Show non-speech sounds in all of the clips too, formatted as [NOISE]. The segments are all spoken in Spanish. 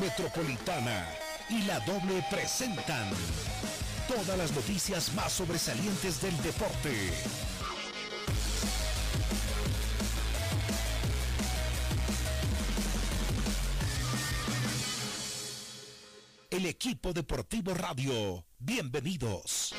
Metropolitana y la doble presentan todas las noticias más sobresalientes del deporte. El equipo deportivo radio, bienvenidos.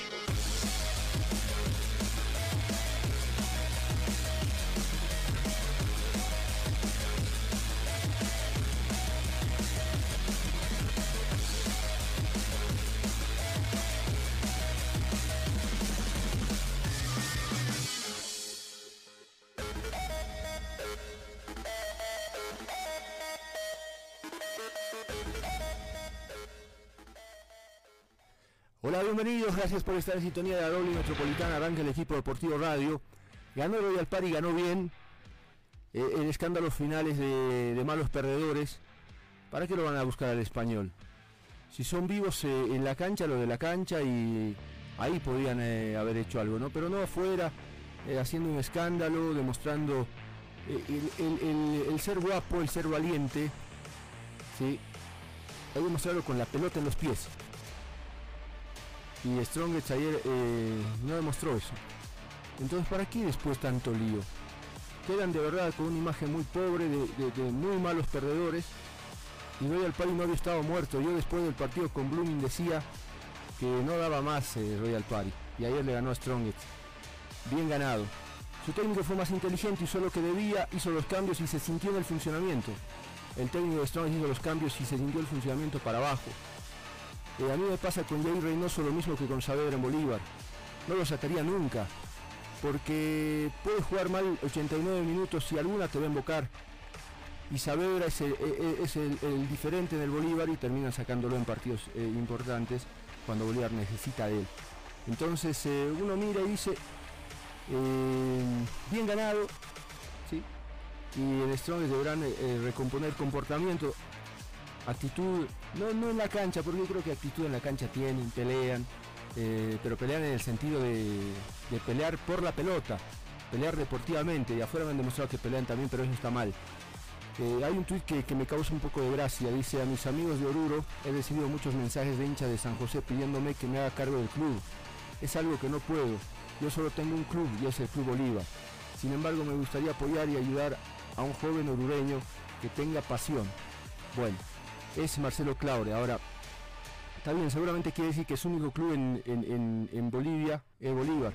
Gracias por estar en sintonía de la doble metropolitana, arranca el equipo deportivo radio. Ganó Royal Party, ganó bien. Eh, el escándalo finales de, malos perdedores. ¿Para qué lo van a buscar al español? Si son vivos eh, en la cancha, lo de la cancha y ahí podrían eh, haber hecho algo, ¿no? Pero no afuera, haciendo un escándalo, demostrando el, el, el, el, ser guapo, el ser valiente. ¿sí? Hay que demostrarlo con la pelota en los pies y Strongest ayer eh, no demostró eso. Entonces, ¿para qué después tanto lío? Quedan de verdad con una imagen muy pobre, de, muy malos perdedores. Y Royal Party no había estado muerto. Yo después del partido con Blooming decía que no daba más eh, Royal Party. Y ayer le ganó a Strongest. Bien ganado. Su técnico fue más inteligente, hizo lo que debía, hizo los cambios y se sintió en el funcionamiento. El técnico de Strongest hizo los cambios y se sintió el funcionamiento para abajo. Eh, a mí me pasa con Jay Reynoso lo mismo que con Saavedra en Bolívar. No lo sacaría nunca. Porque puede jugar mal 89 minutos y alguna te va a invocar. Y Saavedra es el, es el, diferente en el Bolívar y terminan sacándolo en partidos eh, importantes cuando Bolívar necesita de él. Entonces eh, uno mira y dice, bien ganado, ¿sí? y el Strong deberán recomponer comportamiento actitud, no, no en la cancha, porque yo creo que actitud en la cancha tienen, pelean, eh, pero pelean en el sentido de, pelear por la pelota, pelear deportivamente, y afuera me han demostrado que pelean también, pero eso está mal. Eh, hay un tuit que, me causa un poco de gracia, dice a mis amigos de Oruro, he recibido muchos mensajes de hinchas de San José pidiéndome que me haga cargo del club. Es algo que no puedo, yo solo tengo un club y es el Club Bolívar. Sin embargo, me gustaría apoyar y ayudar a un joven orureño que tenga pasión. Bueno, es Marcelo Claure. Ahora, está bien, seguramente quiere decir que su único club en, en, en, Bolivia es Bolívar.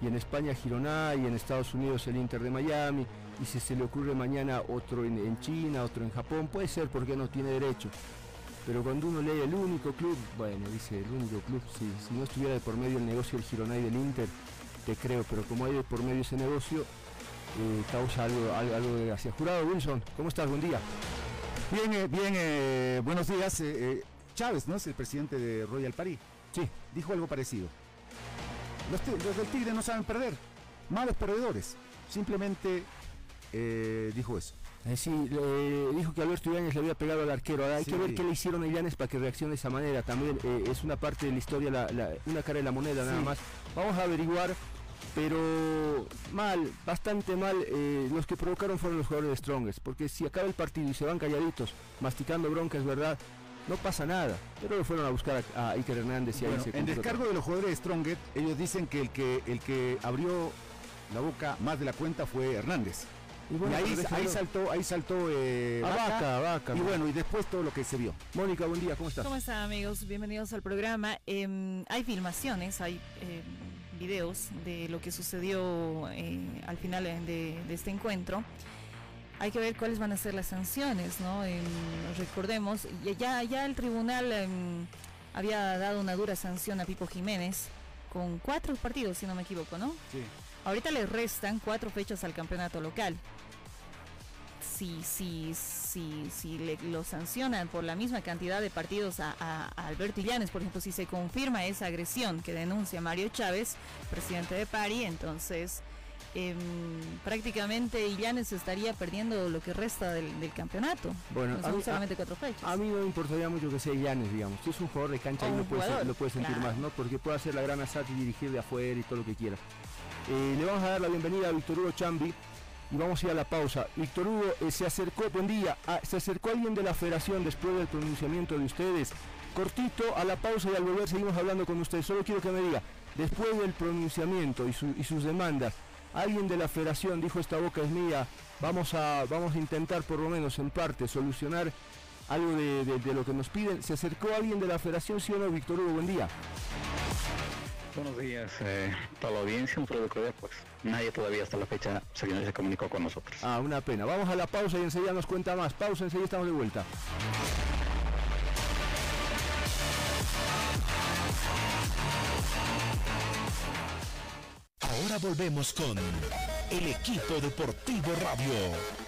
Y en España Girona y en Estados Unidos el Inter de Miami. Y si se le ocurre mañana otro en, China, otro en Japón, puede ser porque no tiene derecho. Pero cuando uno lee el único club, bueno, dice el único club, si no estuviera de por medio el negocio del Girona y del Inter, te creo, pero como hay de por medio ese negocio, eh, causa algo, algo, algo de gracia. Jurado Wilson, ¿cómo estás? Buen día. Bien, eh, bien, eh, buenos días. Eh, Chávez, ¿no? Es el presidente de Royal Party. Sí. Dijo algo parecido. Los, los del Tigre no saben perder. Malos perdedores. Simplemente dijo eso. sí, dijo que Alberto Illanes le había pegado al arquero. Ahora hay sí. que ver qué le hicieron a Illanes para que reaccione de esa manera. También es una parte de la historia, la, la, una cara de la moneda nada más. Vamos a averiguar pero mal, bastante mal, eh, los que provocaron fueron los jugadores de Strongest, porque si acaba el partido y se van calladitos, masticando bronca, es verdad, no pasa nada, pero lo fueron a buscar a, a Iker Hernández y bueno, ahí se En descargo de los jugadores de Strongest, ellos dicen que el que el que abrió la boca más de la cuenta fue Hernández. Y, bueno, y ahí, ahí, saltó, ahí saltó eh, a vaca, vaca, vaca, Y bueno, y después todo lo que se vio. Mónica, buen día, ¿cómo estás? ¿Cómo están amigos? Bienvenidos al programa. Eh, hay filmaciones, hay eh, videos de lo que sucedió eh, al final de, de, este encuentro. Hay que ver cuáles van a ser las sanciones, ¿no? Eh, recordemos, ya, ya el tribunal eh, había dado una dura sanción a Pipo Jiménez con cuatro partidos, si no me equivoco, ¿no? Sí. Ahorita le restan cuatro fechas al campeonato local. Si, si, si, si le, lo sancionan por la misma cantidad de partidos a, a, a, Alberto Illanes, por ejemplo, si se confirma esa agresión que denuncia Mario Chávez, presidente de Pari, entonces eh, prácticamente Illanes estaría perdiendo lo que resta del, del campeonato. Bueno, no son solamente cuatro fechas. A mí no me importaría mucho que sea Illanes, digamos. Si es un jugador de cancha, ahí lo puede, lo puede sentir claro. más, ¿no? Porque puede hacer la gran asat y dirigir de afuera y todo lo que quiera. Eh, le vamos a dar la bienvenida a Víctor Hugo Chambi, y vamos a ir a la pausa. Víctor Hugo, eh, se acercó, buen día, ah, se acercó alguien de la federación después del pronunciamiento de ustedes. Cortito, a la pausa y al volver seguimos hablando con ustedes. Solo quiero que me diga, después del pronunciamiento y, sus demandas, alguien de la federación dijo esta boca es mía, vamos a, vamos a intentar por lo menos en parte solucionar algo de, lo que nos piden. ¿Se acercó alguien de la federación, sí o no, Víctor Hugo? Buen día. Buenos días eh, para la audiencia, un producto de pues nadie todavía hasta la fecha se, se comunicó con nosotros. Ah, una pena. Vamos a la pausa y enseguida nos cuenta más. Pausa, enseguida estamos de vuelta. Ahora volvemos con el equipo deportivo radio.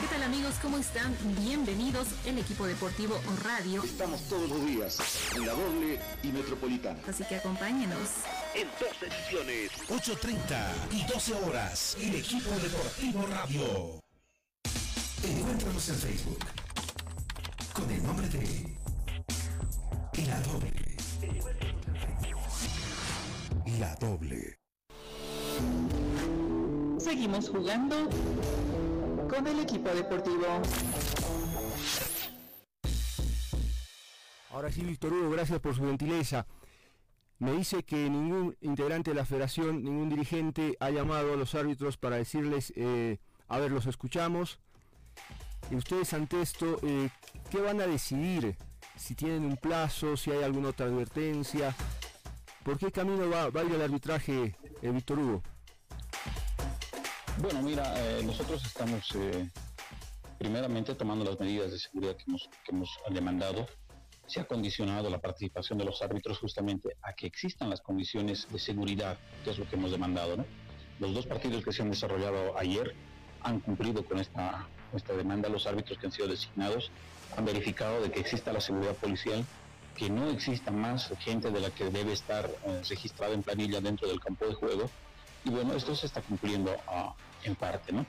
¿Qué tal amigos? ¿Cómo están? Bienvenidos el equipo deportivo radio. Estamos todos los días en la doble y metropolitana. Así que acompáñenos. En dos ediciones, 8.30 y 12 horas, el equipo deportivo radio. Encuéntranos en Facebook con el nombre de La Doble. La Doble. Seguimos jugando con el equipo deportivo. Ahora sí, Víctor Hugo, gracias por su gentileza. Me dice que ningún integrante de la federación, ningún dirigente ha llamado a los árbitros para decirles, eh, a ver, los escuchamos. Y ustedes ante esto, eh, ¿qué van a decidir? Si tienen un plazo, si hay alguna otra advertencia. ¿Por qué camino va, el arbitraje, eh, Víctor Hugo? Bueno, mira, eh, nosotros estamos eh, primeramente tomando las medidas de seguridad que hemos, que hemos demandado. Se ha condicionado la participación de los árbitros justamente a que existan las condiciones de seguridad, que es lo que hemos demandado. ¿no? Los dos partidos que se han desarrollado ayer han cumplido con esta, esta demanda. Los árbitros que han sido designados han verificado de que exista la seguridad policial, que no exista más gente de la que debe estar eh, registrada en planilla dentro del campo de juego. Y bueno, esto se está cumpliendo a, en parte, ¿no?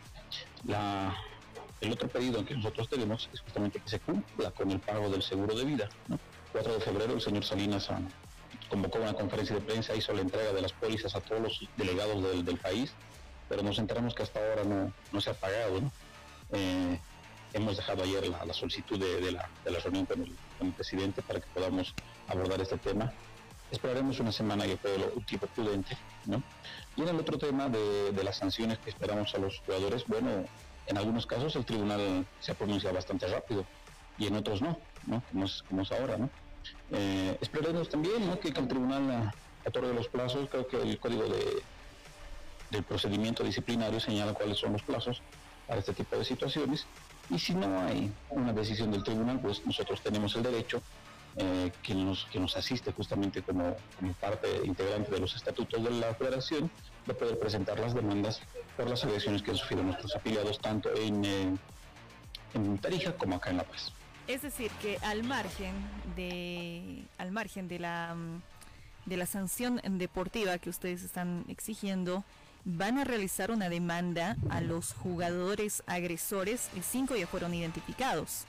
El otro pedido que nosotros tenemos es justamente que se cumpla con el pago del seguro de vida, ¿no? 4 de febrero el señor Salinas convocó una conferencia de prensa, hizo la entrega de las pólizas a todos los delegados del, país, pero nos enteramos que hasta ahora no, no se ha pagado, ¿no? Eh, hemos dejado ayer la, solicitud de, la, reunión con el, presidente para que podamos abordar este tema. Esperaremos una semana que fue lo tipo prudente, ¿no? Y en el otro tema de, las sanciones que esperamos a los jugadores, bueno, en algunos casos el tribunal se ha pronunciado bastante rápido y en otros no, ¿no? Como es, como es ahora, ¿no? Eh, esperemos también que, el tribunal otorgue los plazos, creo que el código de, del procedimiento disciplinario señala cuáles son los plazos para este tipo de situaciones y si no hay una decisión del tribunal, pues nosotros tenemos el derecho eh, que, nos, que nos asiste justamente como, como, parte integrante de los estatutos de la federación, de poder presentar las demandas por las agresiones que han sufrido nuestros afiliados, tanto en, eh, en Tarija como acá en La Paz. Es decir, que al margen de, al margen de la, de la sanción deportiva que ustedes están exigiendo, van a realizar una demanda a los jugadores agresores, cinco ya fueron identificados.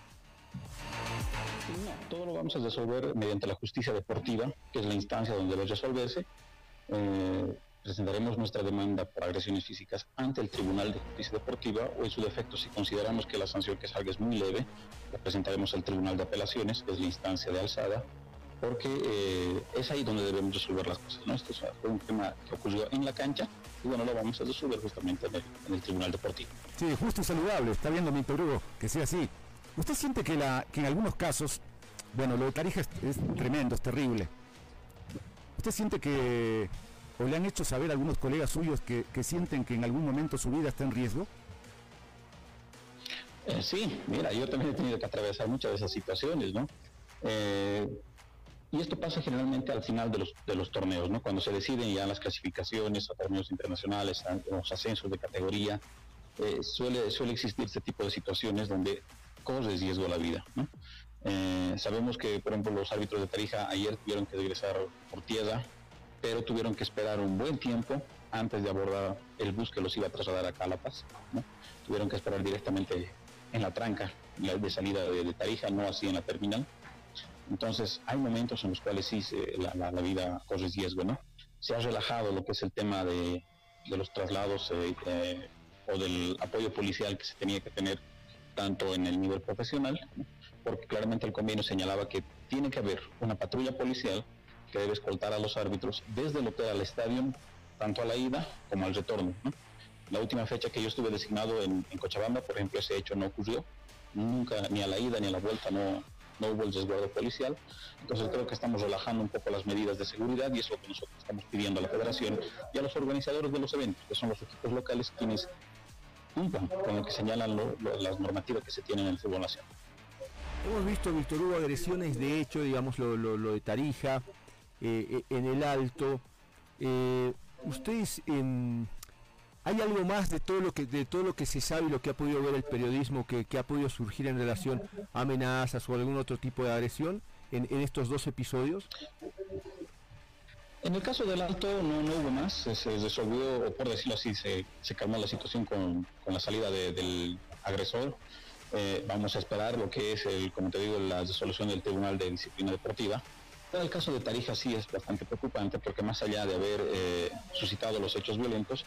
No, todo lo vamos a resolver mediante la justicia deportiva, que es la instancia donde debe resolverse. Eh, presentaremos nuestra demanda por agresiones físicas ante el Tribunal de Justicia Deportiva o en su defecto, si consideramos que la sanción que salga es muy leve, la presentaremos al Tribunal de Apelaciones, que es la instancia de alzada, porque eh, es ahí donde debemos resolver las cosas. ¿no? Esto fue un tema que ocurrió en la cancha y bueno, lo vamos a resolver justamente en el, Tribunal Deportivo. Sí, justo y saludable, está viendo mi Hugo, que sea así. ¿Usted siente que, la, que en algunos casos, bueno, lo de Tarija es, tremendo, es terrible. ¿Usted siente que, o le han hecho saber a algunos colegas suyos que, sienten que en algún momento su vida está en riesgo? Eh, sí, mira, yo también he tenido que atravesar muchas de esas situaciones, ¿no? Eh, y esto pasa generalmente al final de los, torneos, ¿no? Cuando se deciden ya las clasificaciones a torneos internacionales, a los ascensos de categoría, eh, suele, suele existir este tipo de situaciones donde corres riesgo la vida, ¿no? Eh, sabemos que, por ejemplo, los árbitros de Tarija ayer tuvieron que regresar por tierra, pero tuvieron que esperar un buen tiempo antes de abordar el bus que los iba a trasladar a Calapaz. ¿no? Tuvieron que esperar directamente en la tranca de salida de, de Tarija, no así en la terminal. Entonces, hay momentos en los cuales sí la, vida corre riesgo, ¿no? Se ha relajado lo que es el tema de, los traslados eh, eh, o del apoyo policial que se tenía que tener tanto en el nivel profesional, porque claramente el convenio señalaba que tiene que haber una patrulla policial que debe escoltar a los árbitros desde el hotel al estadio, tanto a la ida como al retorno. La última fecha que yo estuve designado en, Cochabamba, por ejemplo, ese hecho no ocurrió. Nunca, ni a la ida ni a la vuelta, no, no hubo el resguardo policial. Entonces creo que estamos relajando un poco las medidas de seguridad y es lo que nosotros estamos pidiendo a la federación y a los organizadores de los eventos, que son los equipos locales quienes con lo que señalan las normativas que se tienen en el fútbol nacional. Hemos visto, Víctor Hugo, agresiones de hecho, digamos lo, de Tarija, eh, eh, en el Alto. Eh, ustedes... en ¿Hay algo más de todo lo que de todo lo que se sabe y lo que ha podido ver el periodismo que, ha podido surgir en relación a amenazas o algún otro tipo de agresión en, estos dos episodios? En el caso del alto no, hubo más, se, resolvió, o por decirlo así, se, calmó la situación con, la salida del agresor. Eh, vamos a esperar lo que es, el, como te digo, la resolución del Tribunal de Disciplina Deportiva. En el caso de Tarija sí es bastante preocupante porque más allá de haber eh, suscitado los hechos violentos,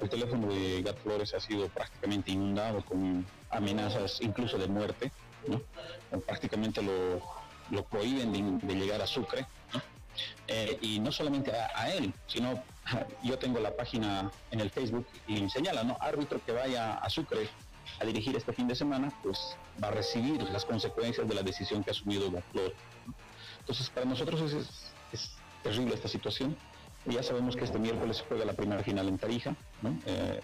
el teléfono de Gat Flores ha sido prácticamente inundado con amenazas incluso de muerte, prácticamente lo, prohíben de, llegar a Sucre, eh, y no solamente a, él, sino [LAUGHS] yo tengo la página en el Facebook y señala, ¿no? Árbitro que vaya a Sucre a dirigir este fin de semana, pues va a recibir las consecuencias de la decisión que ha asumido Flores. Entonces, para nosotros es terrible esta situación ya sabemos que este miércoles se juega la primera final en Tarija. Eh,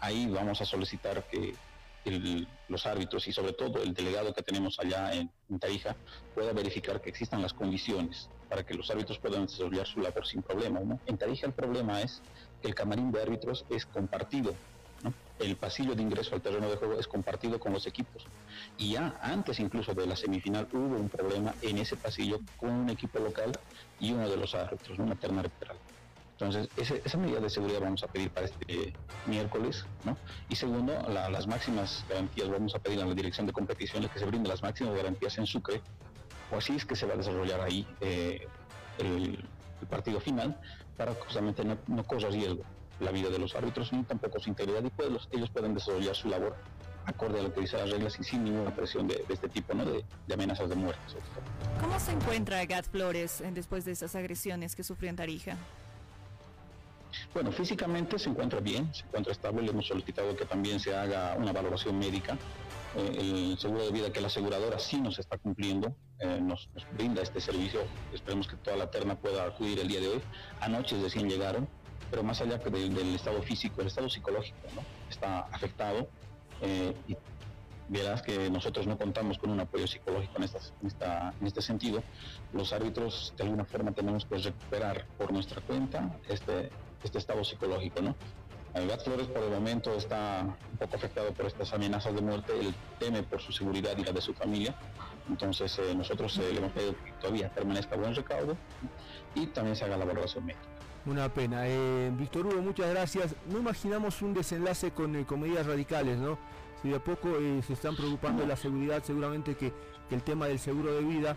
ahí vamos a solicitar que los árbitros y sobre todo el delegado que tenemos allá en, Tarija pueda verificar que existan las condiciones para que los árbitros puedan desarrollar su labor sin problema. En Tarija el problema es que el camarín de árbitros es compartido el pasillo de ingreso al terreno de juego es compartido con los equipos. Y ya antes incluso de la semifinal hubo un problema en ese pasillo con un equipo local y uno de los árbitros, una terna arbitral. Entonces, esa medida de seguridad vamos a pedir para este miércoles, ¿no? Y segundo, las máximas garantías vamos a pedir a la dirección de competiciones que se brinden las máximas garantías en Sucre, o así es que se va a desarrollar ahí eh, el, partido final, para justamente no, no corra riesgo la vida de los árbitros ni tampoco su integridad y pues ellos pueden desarrollar su labor acorde a lo que dicen las reglas y sin ninguna presión de, este tipo, ¿no? De, amenazas de muerte. ¿Cómo se encuentra Gat Flores después de esas agresiones que sufrió en Tarija? Bueno, físicamente se encuentra bien, se encuentra estable. Le hemos solicitado que también se haga una valoración médica. Eh, el seguro de vida que la aseguradora sí nos está cumpliendo, eh, nos, brinda este servicio. Esperemos que toda la terna pueda acudir el día de hoy. Anoche recién llegaron, pero más allá del, del estado físico, el estado psicológico ¿no? está afectado eh, y verás que nosotros no contamos con un apoyo psicológico en, este sentido. Los árbitros de alguna forma tenemos que recuperar por nuestra cuenta este, este estado psicológico. ¿no? Gat Flores por el momento está un poco afectado por estas amenazas de muerte, él teme por su seguridad y la de su familia, entonces eh, nosotros eh, le hemos pedido que todavía permanezca buen recaudo y también se haga la valoración médica. Una pena. Eh, Víctor Hugo, muchas gracias. No imaginamos un desenlace con, eh, medidas radicales, ¿no? Si de a poco eh, se están preocupando de la seguridad, seguramente que, el tema del seguro de vida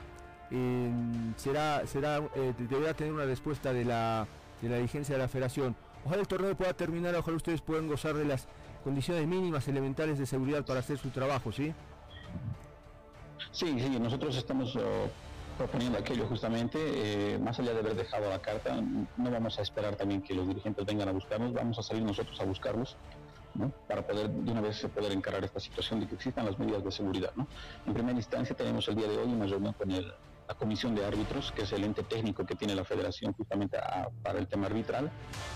será, será deberá tener una respuesta de la, de la dirigencia de la federación. Ojalá el torneo pueda terminar, ojalá ustedes puedan gozar de las condiciones mínimas elementales de seguridad para hacer su trabajo, ¿sí? Sí, sí, nosotros estamos proponiendo aquello justamente, eh, más allá de haber dejado la carta, no vamos a esperar también que los dirigentes vengan a buscarnos, vamos a salir nosotros a buscarlos para poder de una vez poder encarar esta situación de que existan las medidas de seguridad. ¿no? En primera instancia tenemos el día de hoy una reunión con el, la comisión de árbitros, que es el ente técnico que tiene la federación justamente para el tema arbitral,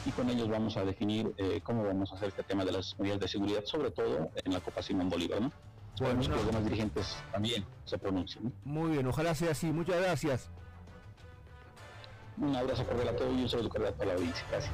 y con ellos vamos a definir eh, cómo vamos a hacer este tema de las medidas de seguridad, sobre todo en la Copa Simón Bolívar. ¿no? Esperemos que los demás dirigentes también se pronuncien. Muy bien, ojalá sea así. Muchas gracias. Un abrazo cordial a todos y un saludo cordial a toda la audiencia. Gracias.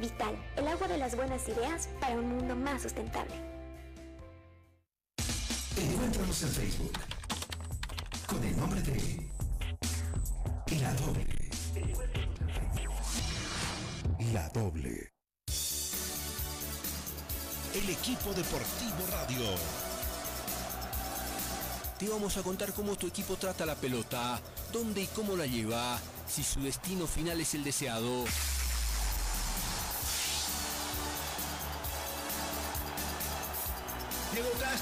Vital, el agua de las buenas ideas para un mundo más sustentable. Encuéntranos en Facebook con el nombre de La Doble. La Doble. El equipo deportivo radio. Te vamos a contar cómo tu equipo trata la pelota, dónde y cómo la lleva, si su destino final es el deseado.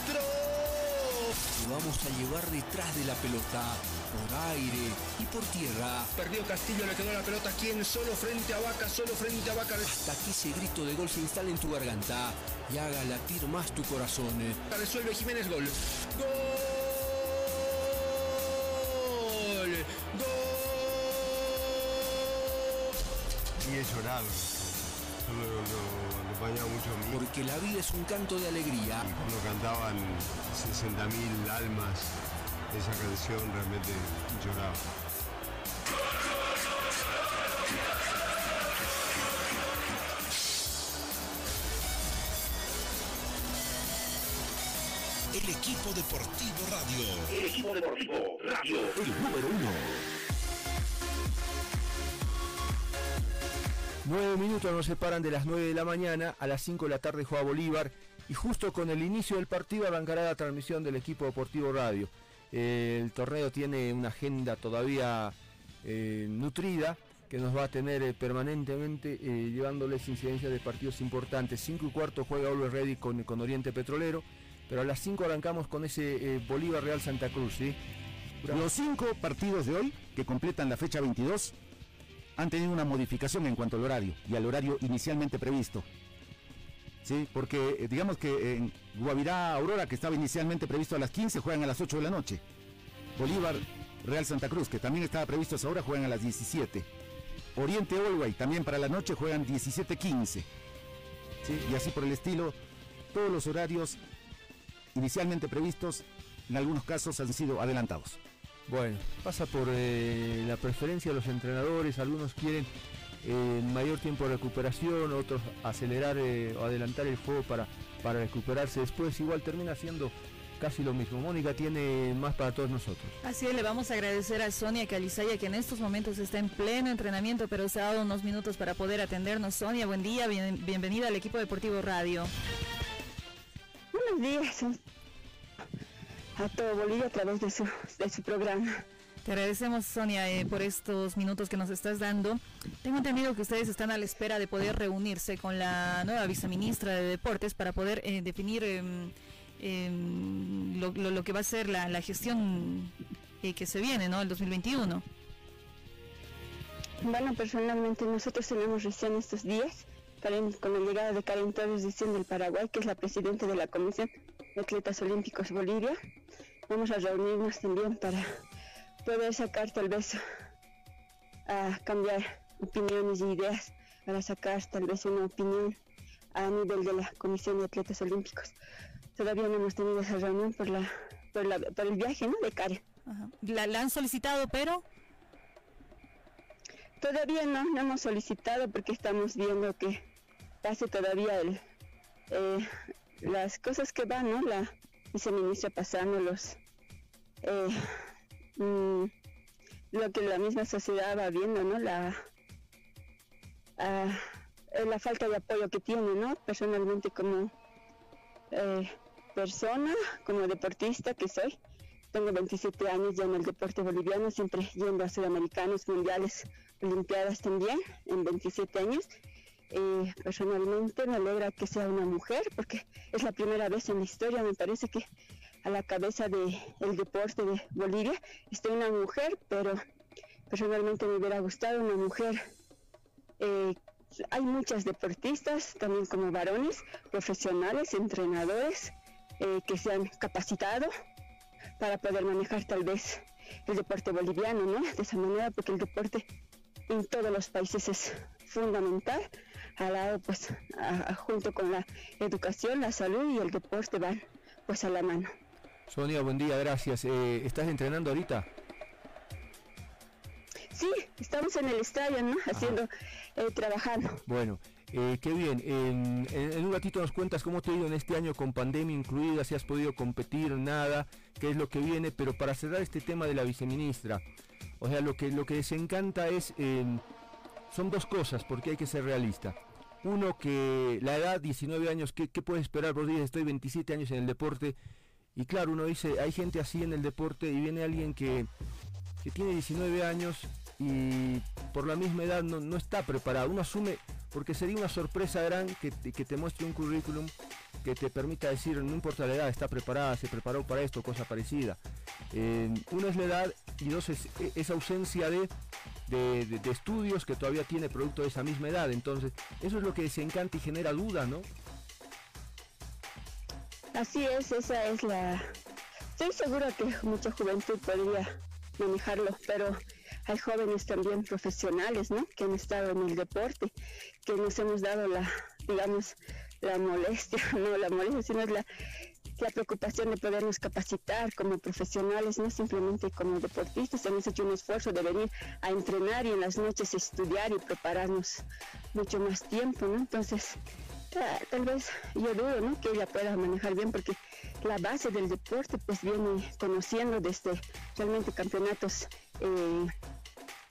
Te vamos a llevar detrás de la pelota, por aire y por tierra. Perdió Castillo, le quedó la pelota quién, solo frente a Vaca, solo frente a Vaca. Hasta que ese grito de gol se instale en tu garganta y haga latir más tu corazón. Resuelve Jiménez gol. ¡Gol! ¡Gol! Y he llorado. Lo, lo, mucho a mí. Porque la vida es un canto de alegría. Y cuando cantaban 60.000 almas esa canción, realmente lloraba. El equipo deportivo radio. El equipo deportivo radio. El número uno. Nueve minutos nos separan de las 9 de la mañana, a las 5 de la tarde juega Bolívar y justo con el inicio del partido arrancará la transmisión del equipo deportivo radio. Eh, el torneo tiene una agenda todavía eh, nutrida que nos va a tener eh, permanentemente llevándoles incidencias de partidos importantes. 5 y cuarto juega Always Ready con, Oriente Petrolero, pero a las 5 arrancamos con ese Bolívar Real Santa Cruz. ¿sí? Los cinco partidos de hoy, que completan la fecha 22, han tenido una modificación en cuanto al horario y al horario inicialmente previsto. Sí, porque eh, digamos que en Guavirá Aurora, que estaba inicialmente previsto a las 15, juegan a las 8 de la noche. Bolívar Real Santa Cruz, que también estaba previsto a esa hora, juegan a las 17. Oriente Olway, también para la noche, juegan 17.15. ¿Sí? Y así por el estilo, todos los horarios inicialmente previstos, en algunos casos han sido adelantados. Bueno, pasa por eh, la preferencia de los entrenadores, algunos quieren eh, mayor tiempo de recuperación, otros acelerar eh, o adelantar el juego para, para recuperarse después, igual termina siendo casi lo mismo. Mónica tiene más para todos nosotros. Así es, le vamos a agradecer a Sonia Calizaya que en estos momentos está en pleno entrenamiento, pero se ha dado unos minutos para poder atendernos. Sonia, buen día, bien- bienvenida al equipo deportivo radio. Buenos días a todo Bolivia a través de su, de su programa. Te agradecemos, Sonia, eh, por estos minutos que nos estás dando. Tengo entendido que ustedes están a la espera de poder reunirse con la nueva viceministra de Deportes para poder eh, definir em, em, lo, lo- lo que va a ser la, la gestión eh, que se viene, ¿no? El 2021. Bueno, personalmente nosotros tenemos recién estos días, Karen- con la llegada de Karen Torres Dicen del Paraguay, que es la presidenta de la Comisión Atletas Olímpicos Bolivia. Vamos a reunirnos también para poder sacar tal vez a cambiar opiniones y ideas, para sacar tal vez una opinión a nivel de la Comisión de Atletas Olímpicos. Todavía no hemos tenido esa reunión por, la, por, la, por el viaje ¿no? de Karen. Ajá. La, la han solicitado, pero Todavía no, no hemos solicitado porque estamos viendo que pase todavía el, eh, las cosas que van, ¿no? La viceministra pasando los, eh, mm, lo que la misma sociedad va viendo, ¿no? La, ah, la falta de apoyo que tiene, ¿no? Personalmente como eh, persona, como deportista que soy, tengo 27 años ya en el deporte boliviano, siempre yendo a sudamericanos, mundiales, olimpiadas también, en 27 años. Eh, personalmente me alegra que sea una mujer, porque es la primera vez en la historia, me parece que a la cabeza del el deporte de Bolivia esté una mujer, pero personalmente me hubiera gustado una mujer. Eh, hay muchas deportistas, también como varones, profesionales, entrenadores, eh, que se han capacitado para poder manejar tal vez el deporte boliviano, ¿no? De esa manera, porque el deporte en todos los países es fundamental, al lado, pues, junto con la educación, la salud y el deporte van, pues, a la mano. Sonia, buen día, gracias. Eh, ¿Estás entrenando ahorita? Sí, estamos en el estadio, ¿no? Haciendo, eh, trabajando. Bueno, eh, qué bien. En, un ratito nos cuentas cómo te ha ido en este año con pandemia incluida, si has podido competir, nada, qué es lo que viene. Pero para cerrar este tema de la viceministra, o sea, lo que, lo que les encanta es, son dos cosas, porque hay que ser realista. Uno, que la edad, 19 años, ¿qué, qué puedes esperar? Por estoy 27 años en el deporte. Y claro, uno dice, hay gente así en el deporte y viene alguien que, que tiene 19 años y por la misma edad no, no está preparado. Uno asume, porque sería una sorpresa gran que te, muestre un currículum que te permita decir, no importa la edad, está preparada, se preparó para esto, cosa parecida. Eh, uno es la edad y dos es esa ausencia de, de, estudios que todavía tiene producto de esa misma edad. Entonces, eso es lo que se encanta y genera duda, ¿no? Así es, esa es la... Estoy segura que mucha juventud podría manejarlo, pero hay jóvenes también profesionales, ¿no? Que han estado en el deporte, que nos hemos dado la, digamos, la molestia, [LAUGHS] no la molestia, sino la, la preocupación de podernos capacitar como profesionales, no simplemente como deportistas. Hemos hecho un esfuerzo de venir a entrenar y en las noches estudiar y prepararnos mucho más tiempo, ¿no? Entonces, tal vez yo dudo, ¿no? Que ella pueda manejar bien porque la base del deporte pues viene conociendo desde realmente campeonatos eh,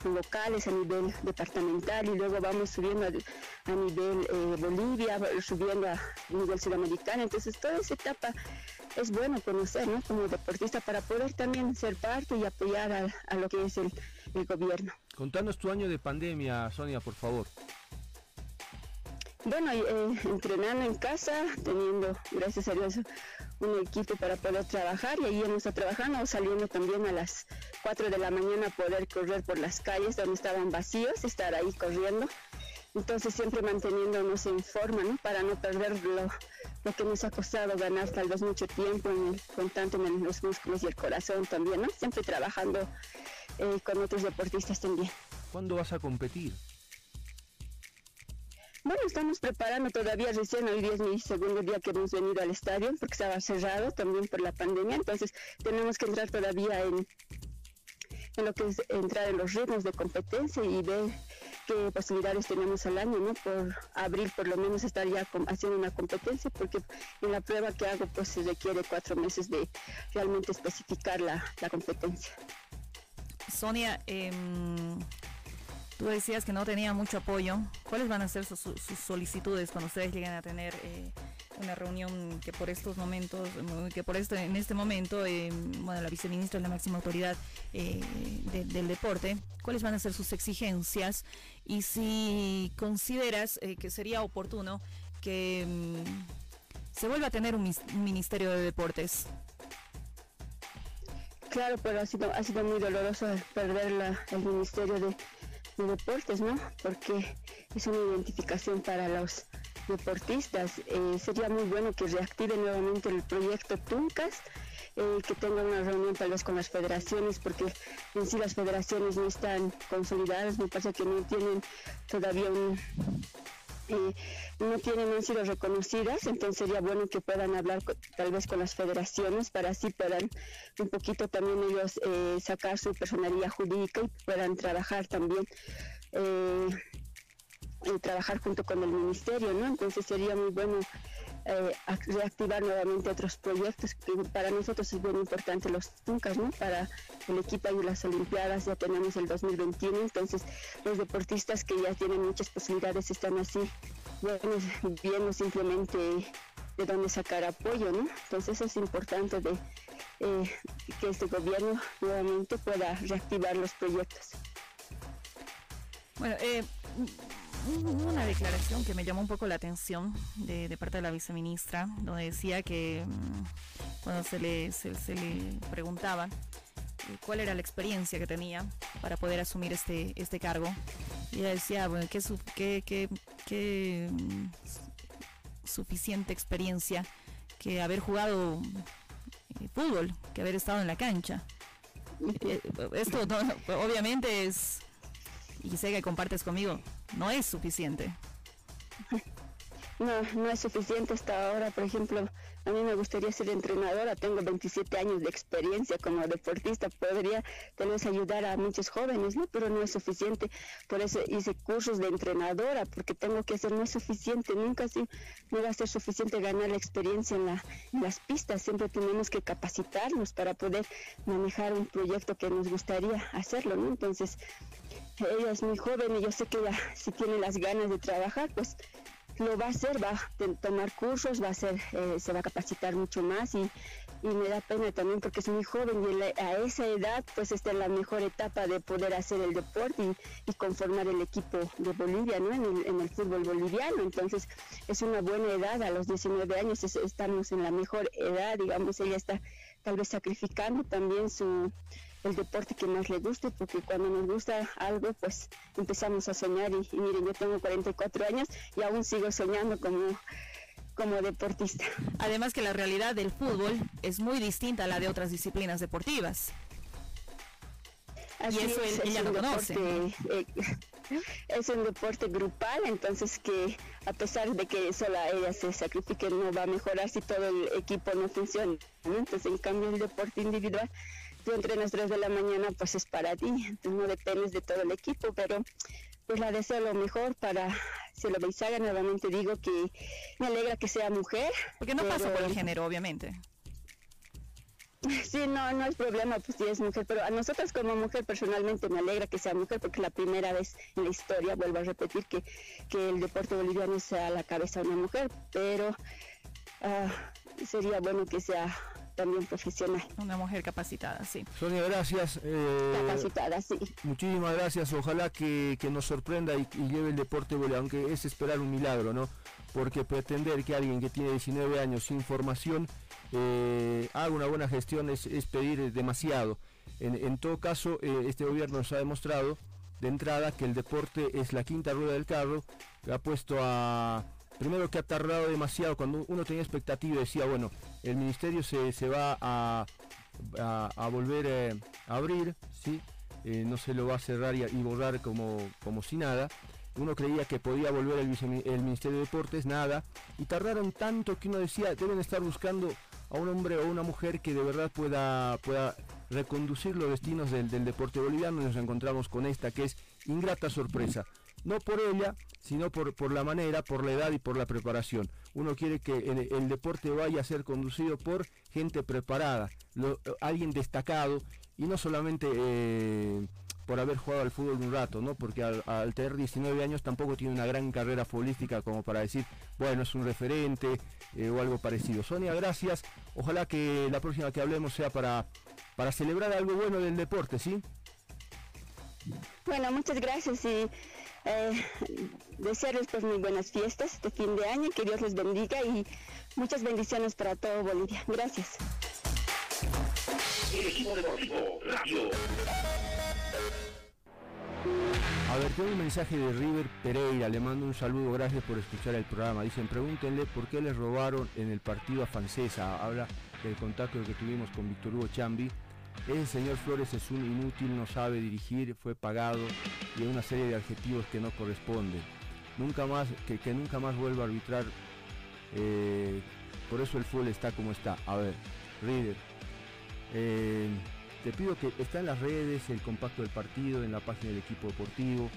locales a nivel departamental y luego vamos subiendo a, nivel eh, Bolivia, subiendo a nivel sudamericano. Entonces toda esa etapa es bueno conocer ¿no? como deportista para poder también ser parte y apoyar a, lo que es el, el gobierno. Contanos tu año de pandemia, Sonia, por favor. Bueno, eh, entrenando en casa, teniendo, gracias a Dios, un equipo para poder trabajar y ahí hemos estado trabajando, saliendo también a las 4 de la mañana a poder correr por las calles donde estaban vacíos, estar ahí corriendo. Entonces siempre manteniéndonos en forma. Para no perder lo, que nos ha costado ganar tal vez mucho tiempo, en con tanto en los músculos y el corazón también, ¿no? Siempre trabajando eh, con otros deportistas también. ¿Cuándo vas a competir? Bueno, estamos preparando todavía recién, hoy día es mi segundo día que hemos venido al estadio porque estaba cerrado también por la pandemia, entonces tenemos que entrar todavía en, en lo que es entrar en los ritmos de competencia y ver qué posibilidades tenemos al año, ¿no? Por abril por lo menos estar ya haciendo una competencia, porque en la prueba que hago pues se requiere cuatro meses de realmente especificar la, la competencia. Sonia, eh, Tú decías que no tenía mucho apoyo. ¿Cuáles van a ser sus, solicitudes cuando ustedes lleguen a tener eh, una reunión que por estos momentos, que por este, en este momento, eh, bueno, la viceministra es la máxima autoridad eh, del deporte? ¿Cuáles van a ser sus exigencias? Y si consideras que sería oportuno que mm, se vuelva a tener un, ministerio de deportes. Claro, pero ha sido, ha sido muy doloroso perder el ministerio de de deportes, ¿no? Porque es una identificación para los deportistas. Eh, sería muy bueno que reactive nuevamente el proyecto Tuncas, eh, que tenga una reunión tal vez con las federaciones, porque en sí las federaciones no están consolidadas, me parece que no tienen todavía un, eh, no tienen, han sido reconocidas, entonces sería bueno que puedan hablar tal vez con las federaciones para así puedan un poquito también ellos eh, sacar su personalidad jurídica y puedan trabajar también. Eh, trabajar junto con el ministerio, ¿no? Entonces sería muy bueno eh, reactivar nuevamente otros proyectos que para nosotros es bien importante los Tuncas, ¿no? Para el equipo y las Olimpiadas ya tenemos el 2021, entonces los deportistas que ya tienen muchas posibilidades están así, viendo simplemente de dónde sacar apoyo, ¿no? Entonces es importante de eh, que este gobierno nuevamente pueda reactivar los proyectos. Bueno, eh, una declaración que me llamó un poco la atención de, parte de la viceministra, donde decía que mm, cuando se le, se, le preguntaba eh, cuál era la experiencia que tenía para poder asumir este, este cargo, ella decía, bueno, qué, qué, qué, mm, suficiente experiencia que haber jugado eh, fútbol, que haber estado en la cancha. [LAUGHS] Eh, esto obviamente es, y sé que compartes conmigo, no es suficiente. No, no es suficiente hasta ahora. Por ejemplo, a mí me gustaría ser entrenadora. Tengo 27 años de experiencia como deportista. Podría tal ayudar a muchos jóvenes, ¿no? Pero no es suficiente. Por eso hice cursos de entrenadora, porque tengo que hacer, no es suficiente. Nunca así no va a ser suficiente ganar la experiencia en, la, en las pistas. Siempre tenemos que capacitarnos para poder manejar un proyecto que nos gustaría hacerlo, ¿no? Entonces, ella es muy joven y yo sé que [LAUGHS] si tiene las ganas de trabajar, pues lo va a hacer, va a tomar cursos, va a hacer, eh, se va a capacitar mucho más y, me da pena también porque es muy joven y a esa edad pues está en la mejor etapa de poder hacer el deporte y, conformar el equipo de Bolivia ¿no? en, el, fútbol boliviano. Entonces es una buena edad, a los 19 años estamos en la mejor edad, digamos, ella está tal vez sacrificando también su el deporte que más le guste, porque cuando nos gusta algo, pues empezamos a soñar y, miren, yo tengo 44 años y aún sigo soñando como como deportista. Además que la realidad del fútbol es muy distinta a la de otras disciplinas deportivas. y eso es, ella lo conoce. Eh, [LAUGHS] es un deporte grupal, entonces que a pesar de que sola ella se sacrifique, no va a mejorar si todo el equipo no funciona. Entonces, en cambio, el deporte individual tú entrenas 3 de la mañana, pues es para ti, no dependes de todo el equipo, pero pues la deseo lo mejor para si lo haga nuevamente digo que me alegra que sea mujer. Porque no pasa por el género, obviamente. Sí, no, no es problema, pues si es mujer, pero a nosotras como mujer personalmente me alegra que sea mujer porque la primera vez en la historia, vuelvo a repetir, que, que el deporte boliviano sea a la cabeza de una mujer, pero uh, sería bueno que sea también profesional. Una mujer capacitada, sí. Sonia, gracias. Eh, capacitada, sí. Muchísimas gracias. Ojalá que, nos sorprenda y, lleve el deporte, aunque es esperar un milagro, ¿no? Porque pretender que alguien que tiene 19 años sin formación eh, haga una buena gestión es, pedir demasiado. En, todo caso, eh, este gobierno nos ha demostrado de entrada que el deporte es la quinta rueda del carro, que ha puesto a primero que ha tardado demasiado, cuando uno tenía expectativa decía, bueno, el ministerio se, va a, a, volver eh, a abrir, ¿sí? Eh, no se lo va a cerrar y, borrar como, como si nada. Uno creía que podía volver el, el, Ministerio de Deportes, nada. Y tardaron tanto que uno decía, deben estar buscando a un hombre o una mujer que de verdad pueda, pueda reconducir los destinos del, del deporte boliviano. Y nos encontramos con esta que es ingrata sorpresa no por ella, sino por, por la manera, por la edad y por la preparación. Uno quiere que el, deporte vaya a ser conducido por gente preparada, alguien destacado y no solamente eh, por haber jugado al fútbol un rato, ¿no? Porque al, tener 19 años tampoco tiene una gran carrera futbolística como para decir, bueno, es un referente eh, o algo parecido. Sonia, gracias. Ojalá que la próxima que hablemos sea para, para celebrar algo bueno del deporte, ¿sí? Bueno, muchas gracias y eh, desearles pues muy buenas fiestas este fin de año, que Dios les bendiga y muchas bendiciones para todo Bolivia. Gracias. A ver, tengo un mensaje de River Pereira, le mando un saludo, gracias por escuchar el programa. Dicen, pregúntenle por qué les robaron en el partido a Francesa. Habla del contacto que tuvimos con Víctor Hugo Chambi ese señor Flores es un inútil, no sabe dirigir, fue pagado y hay una serie de adjetivos que no corresponden. Nunca más, que, nunca más vuelva a arbitrar. Eh, por eso el fútbol está como está. A ver, Reader. Eh, te pido que está en las redes, el compacto del partido, en la página del equipo deportivo.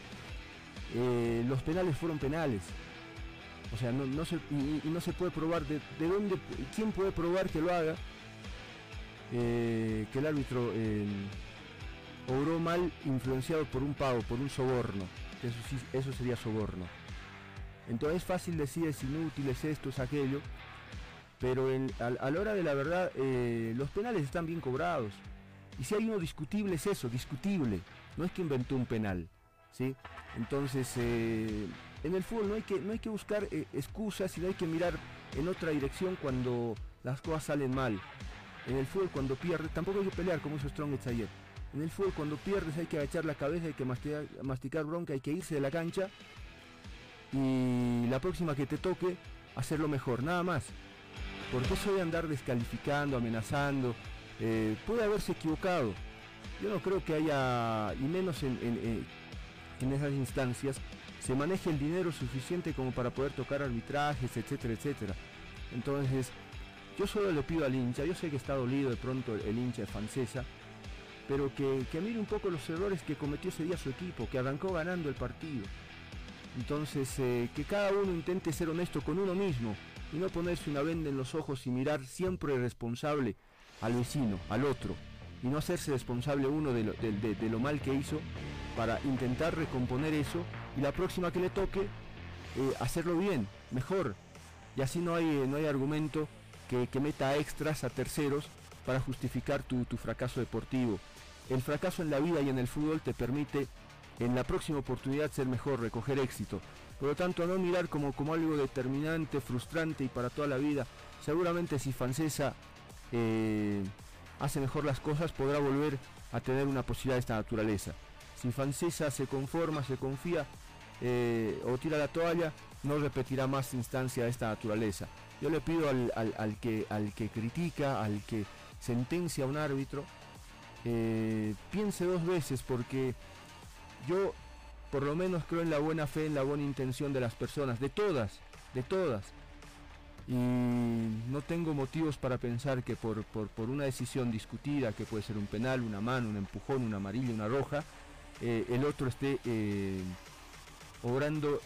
Eh, los penales fueron penales. O sea, no, no se, y, no se puede probar de, dónde, quién puede probar que lo haga, eh, que el árbitro eh, obró mal influenciado por un pago, por un soborno. Eso, eso sería soborno. Entonces es fácil decir es inútil, es esto, es aquello, pero a, la hora de la verdad eh, los penales están bien cobrados. Y si hay uno discutible es eso, discutible. No es que inventó un penal. ¿sí? Entonces, eh, en el fútbol no hay que, no hay que buscar excusas, sino hay que mirar en otra dirección cuando las cosas salen mal. En el fútbol cuando pierdes, tampoco hay que pelear como hizo Strongest ayer. En el fútbol cuando pierdes hay que agachar la cabeza, hay que masticar, bronca, hay que irse de la cancha y la próxima que te toque hacerlo mejor, nada más. Porque eso de andar descalificando, amenazando, eh, puede haberse equivocado. Yo no creo que haya, y menos en, en, esas instancias, se maneje el dinero suficiente como para poder tocar arbitrajes, etcétera, etcétera. Entonces, yo solo le pido al hincha, yo sé que está dolido de pronto el, hincha de Francesa, pero que, que, mire un poco los errores que cometió ese día su equipo, que arrancó ganando el partido. Entonces, eh, que cada uno intente ser honesto con uno mismo y no ponerse una venda en los ojos y mirar siempre responsable al vecino, al otro, y no hacerse responsable uno de lo, mal que hizo para intentar recomponer eso y la próxima que le toque, eh, hacerlo bien, mejor. Y así no hay, no hay argumento que, meta extras a terceros para justificar tu, tu fracaso deportivo. El fracaso en la vida y en el fútbol te permite en la próxima oportunidad ser mejor, recoger éxito. Por lo tanto, no mirar como, como algo determinante, frustrante y para toda la vida. Seguramente si Francesa eh, hace mejor las cosas, podrá volver a tener una posibilidad de esta naturaleza. Si Francesa se conforma, se confía eh, o tira la toalla, no repetirá más instancia de esta naturaleza. Yo le pido al, que, al que critica, al que sentencia a un árbitro, eh, piense dos veces porque yo por lo menos creo en la buena fe, en la buena intención de las personas, de todas, de todas. Y no tengo motivos para pensar que por, una decisión discutida, que puede ser un penal, una mano, un empujón, una amarilla, una roja, eh, el otro esté eh, obrando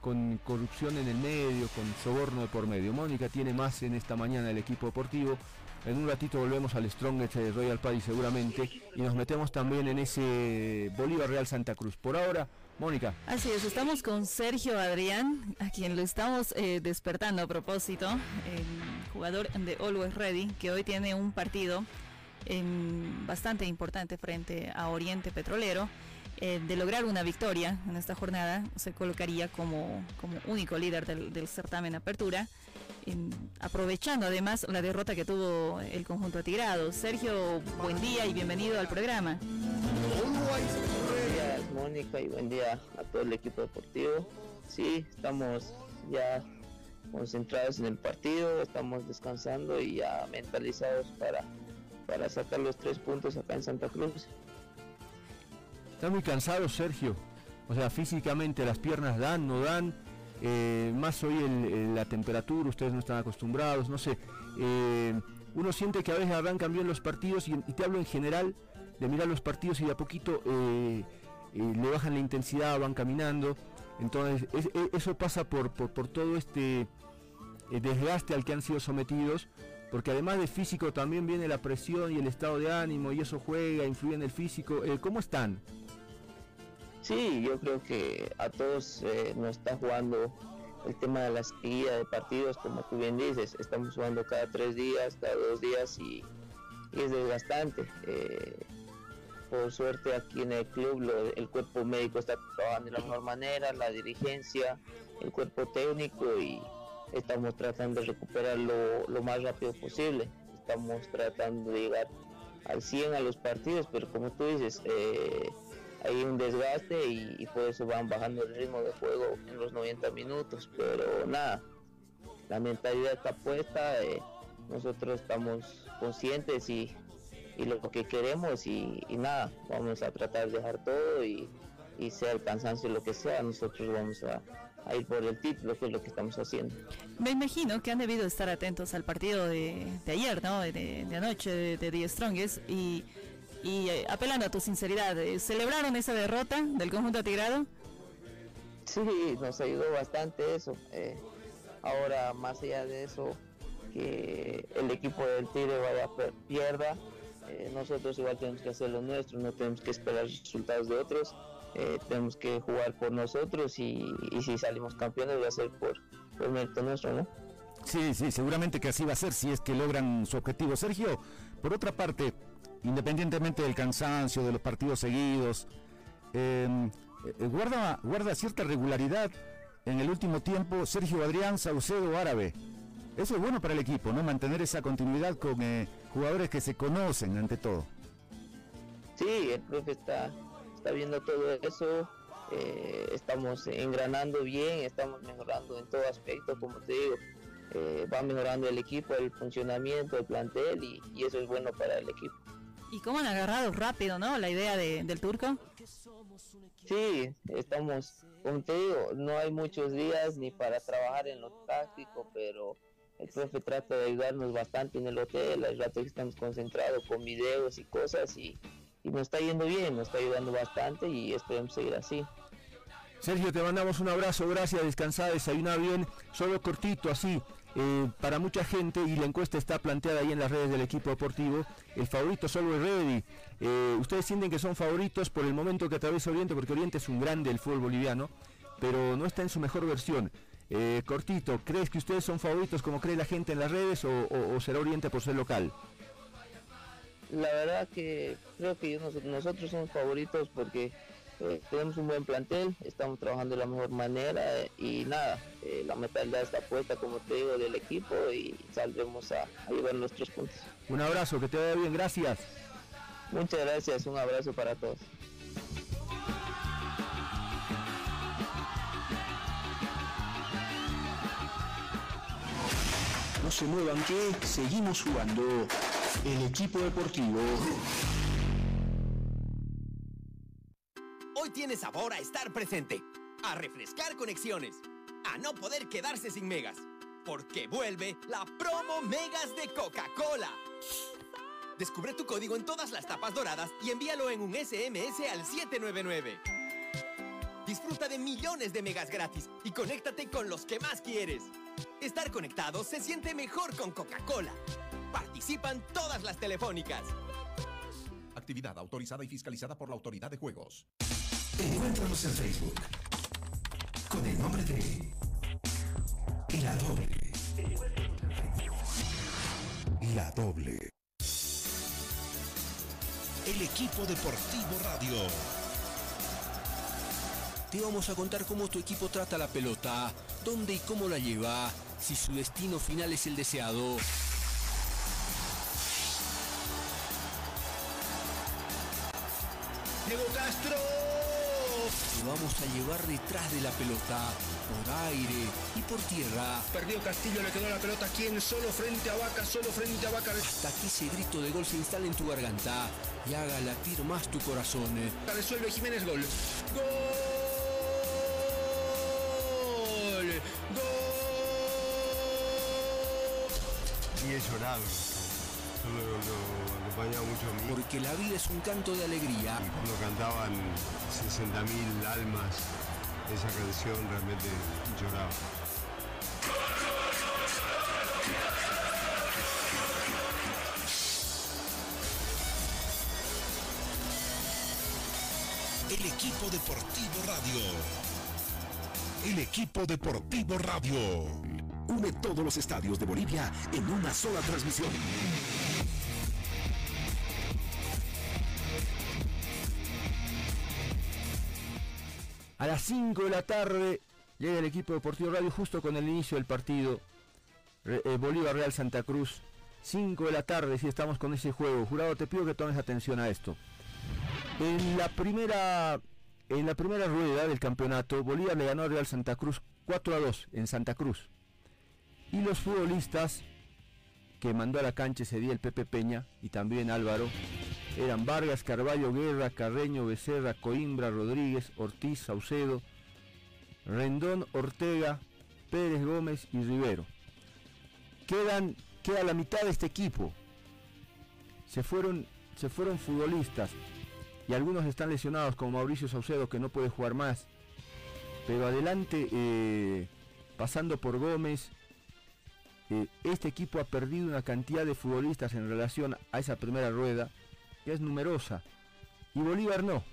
con corrupción en el medio, con soborno de por medio. Mónica tiene más en esta mañana el equipo deportivo. En un ratito volvemos al Strongest de Royal Party seguramente y nos metemos también en ese Bolívar Real Santa Cruz. Por ahora, Mónica. Así es, estamos con Sergio Adrián, a quien lo estamos eh, despertando a propósito, el jugador de Always Ready, que hoy tiene un partido em, bastante importante frente a Oriente Petrolero. Eh, de lograr una victoria en esta jornada, se colocaría como, como único líder del, del certamen Apertura aprovechando además la derrota que tuvo el conjunto atigrado. Sergio, buen día y bienvenido al programa. Buenos días, Mónica, y buen día a todo el equipo deportivo. Sí, estamos ya concentrados en el partido, estamos descansando y ya mentalizados para, para sacar los tres puntos acá en Santa Cruz. Está muy cansado Sergio, o sea, físicamente las piernas dan, no dan, eh, más hoy la temperatura, ustedes no están acostumbrados, no sé. Eh, uno siente que a veces arrancan bien los partidos y, te hablo en general de mirar los partidos y de a poquito eh, le bajan la intensidad, van caminando. Entonces eso pasa por, por, todo este desgaste al que han sido sometidos, porque además de físico también viene la presión y el estado de ánimo y eso juega, influye en el físico. ¿Cómo están? Sí, yo creo que a todos eh, nos está jugando el tema de la seguida de partidos, como tú bien dices, estamos jugando cada tres días, cada dos días y, es desgastante. Eh, por suerte aquí en el club el cuerpo médico está trabajando de la mejor manera, la dirigencia, el cuerpo técnico y estamos tratando de recuperar lo, más rápido posible. Estamos tratando de llegar al 100 a los partidos, pero como tú dices, eh, hay un desgaste y, por eso van bajando el ritmo de juego en los 90 minutos. Pero nada, la mentalidad está puesta, eh, nosotros estamos conscientes y, lo que queremos y, nada, vamos a tratar de dejar todo y, sea el cansancio lo que sea, nosotros vamos a, ir por el título, que es lo que estamos haciendo. Me imagino que han debido estar atentos al partido de, ayer, ¿no? De, anoche de, de The Strongest y y eh, apelando a tu sinceridad, eh, ¿celebraron esa derrota del conjunto atigrado? Sí, nos ayudó bastante eso. Eh, Ahora, más allá de eso, que el equipo del Tigre vaya a pierda, eh, nosotros igual tenemos que hacer lo nuestro, no tenemos que esperar resultados de otros, eh, tenemos que jugar por nosotros y, si salimos campeones va a ser por, por mérito nuestro, ¿no? Sí, sí, seguramente que así va a ser si es que logran su objetivo. Sergio, por otra parte, independientemente del cansancio, de los partidos seguidos, em, eh, guarda, guarda cierta regularidad en el último tiempo Sergio Adrián Saucedo Árabe. Eso es bueno para el equipo, ¿no? Mantener esa continuidad con eh, jugadores que se conocen ante todo. Sí, el profe está, está viendo todo eso. Eh, estamos engranando bien, estamos mejorando en todo aspecto, como te digo. Eh, va mejorando el equipo, el funcionamiento, el plantel y, eso es bueno para el equipo. ¿Y cómo han agarrado rápido, no? La idea del turco. Sí, estamos, como te digo, no hay muchos días ni para trabajar en lo táctico, pero el profe trata de ayudarnos bastante en el hotel, al rato que estamos concentrados con videos y cosas y, nos está yendo bien, nos está ayudando bastante y esperemos seguir así. Sergio, te mandamos un abrazo, gracias, descansada, desayuna bien, solo cortito así, eh, para mucha gente y la encuesta está planteada ahí en las redes del equipo deportivo. El favorito solo Ready. Eh, ustedes sienten que son favoritos por el momento que atraviesa Oriente, porque Oriente es un grande del fútbol boliviano, pero no está en su mejor versión. Eh, cortito, ¿crees que ustedes son favoritos como cree la gente en las redes o, será Oriente por ser local? La verdad que creo que nosotros somos favoritos porque eh, tenemos un buen plantel, estamos trabajando de la mejor manera eh, y nada, la mentalidad está puesta como te digo del equipo y saldremos a, a llevar nuestros puntos. Un abrazo, que te vaya bien, gracias. Muchas gracias, un abrazo para todos. No se muevan que seguimos jugando el equipo deportivo. Hoy tiene sabor a estar presente, a refrescar conexiones, a no poder quedarse sin megas, porque vuelve la promo Megas de Coca-Cola. Descubre tu código en todas las tapas doradas y envíalo en un SMS al 799. Disfruta de millones de megas gratis y conéctate con los que más quieres. Estar conectado se siente mejor con Coca-Cola. Participan todas las telefónicas. Actividad autorizada y fiscalizada por la Autoridad de Juegos. Encuéntranos en Facebook con el nombre de La Doble. La Doble. El equipo deportivo radio. Te vamos a contar cómo tu equipo trata la pelota, dónde y cómo la lleva si su destino final es el deseado. Te vamos a llevar detrás de la pelota, por aire y por tierra. Perdió Castillo, le quedó la pelota quien solo frente a Vaca, solo frente a Vaca. Hasta que ese grito de gol se instale en tu garganta y haga latir más tu corazón. Resuelve Jiménez gol. ¡Gol! y he llorado. Lo, acompañaba mucho a mí. Porque la vida es un canto de alegría. Y cuando cantaban 60.000 almas esa canción, realmente lloraba. El equipo deportivo radio. El equipo deportivo radio une todos los estadios de Bolivia en una sola transmisión. Las 5 de la tarde llega el equipo Deportivo Radio justo con el inicio del partido. Eh, Bolívar Real Santa Cruz. 5 de la tarde si estamos con ese juego. Jurado, te pido que tomes atención a esto. En la primera en la primera rueda del campeonato, Bolívar le ganó a Real Santa Cruz 4 a 2 en Santa Cruz. Y los futbolistas que mandó a la cancha ese día el Pepe Peña y también Álvaro eran Vargas, Carballo, Guerra, Carreño, Becerra, Coimbra, Rodríguez, Ortiz, Saucedo, Rendón, Ortega, Pérez Gómez y Rivero. Quedan, queda la mitad de este equipo. Se fueron, se fueron futbolistas y algunos están lesionados como Mauricio Saucedo que no puede jugar más. Pero adelante eh, pasando por Gómez, eh, este equipo ha perdido una cantidad de futbolistas en relación a esa primera rueda, es numerosa. Y Bolívar no.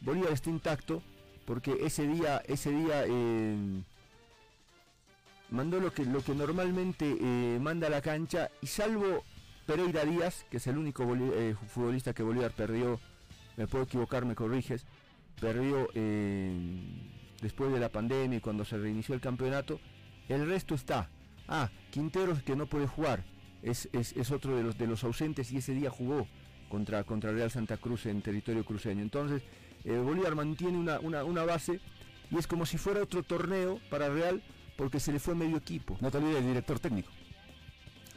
Bolívar está intacto porque ese día, ese día eh, mandó lo que, lo que normalmente eh, manda a la cancha y salvo Pereira Díaz, que es el único futbolista que Bolívar perdió, me puedo equivocar, me corriges, perdió después de la pandemia y cuando se reinició el campeonato, el resto está. Ah, Quinteros que no puede jugar, es, otro de los, de los ausentes y ese día jugó contra, contra Real Santa Cruz en territorio cruceño. Entonces, eh, Bolívar mantiene una, base y es como si fuera otro torneo para Real porque se le fue medio equipo. No te olvides del director técnico.